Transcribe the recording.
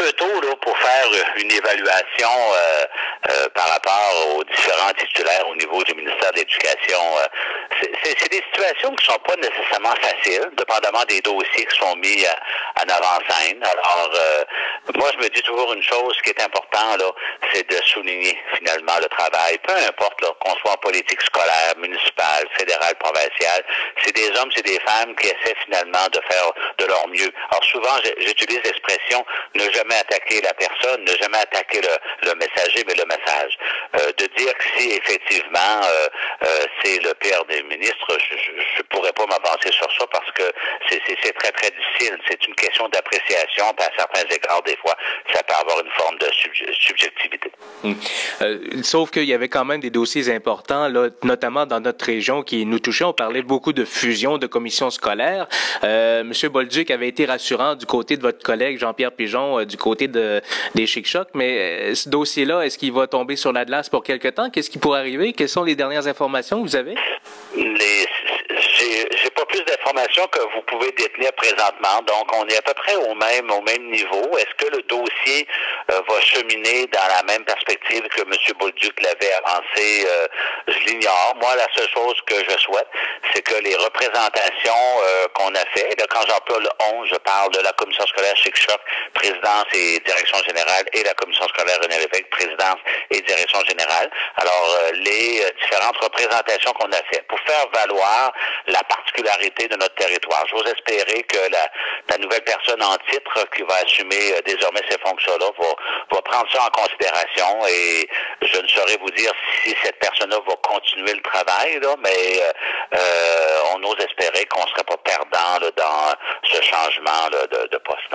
peu tôt là, pour faire une évaluation euh, euh, par rapport aux différents titulaires au niveau du ministère de l'Éducation. Euh, c'est des situations qui sont pas nécessairement faciles, dépendamment des dossiers qui sont mis en avant-scène. Alors, moi, je me dis toujours une chose qui est importante, là, c'est de souligner finalement le travail. Peu importe qu'on soit en politique scolaire, municipale, fédérale, provinciale, c'est des hommes, c'est des femmes qui essaient finalement de faire de leur mieux. Alors souvent, j'utilise l'expression ne attaquer la personne, ne jamais attaquer le, messager, mais le message. Euh, de dire que si effectivement euh, euh, c'est le père des ministres, je ne pourrais pas m'avancer sur ça parce que c'est très, très difficile. C'est une question d'appréciation, à certains égards, des fois, ça peut avoir une forme de subjectivité. Hum. sauf qu'il y avait quand même des dossiers importants, là, notamment dans notre région qui nous touchait. On parlait beaucoup de fusion de commissions scolaires. Monsieur Bolduc avait été rassurant du côté de votre collègue Jean-Pierre Pigeon, du côté de, des Chic-Chocs, mais ce dossier-là, est-ce qu'il va tomber sur la glace pour quelque temps? Qu'est-ce qui pourrait arriver? Quelles sont les dernières informations que vous avez? Les, que vous pouvez détenir présentement. Donc, on est à peu près au même au même niveau. Est-ce que le dossier euh, va cheminer dans la même perspective que M. Bolduc l'avait avancé? Euh, je l'ignore. Moi, la seule chose que je souhaite, c'est que les représentations euh, qu'on a fait, là, quand j'emploie le 11, je parle de la commission scolaire Choc, présidence et direction générale, et la commission scolaire René Lévesque, présidence et direction générale. Alors, les différentes représentations qu'on a faites pour faire valoir la particularité de notre territoire. J'ose espérer que la, nouvelle personne en titre qui va assumer euh, désormais ces fonctions-là va, prendre ça en considération et je ne saurais vous dire si cette personne-là va continuer le travail, mais euh, euh, on ose espérer qu'on ne serait pas perdant dans ce changement de poste.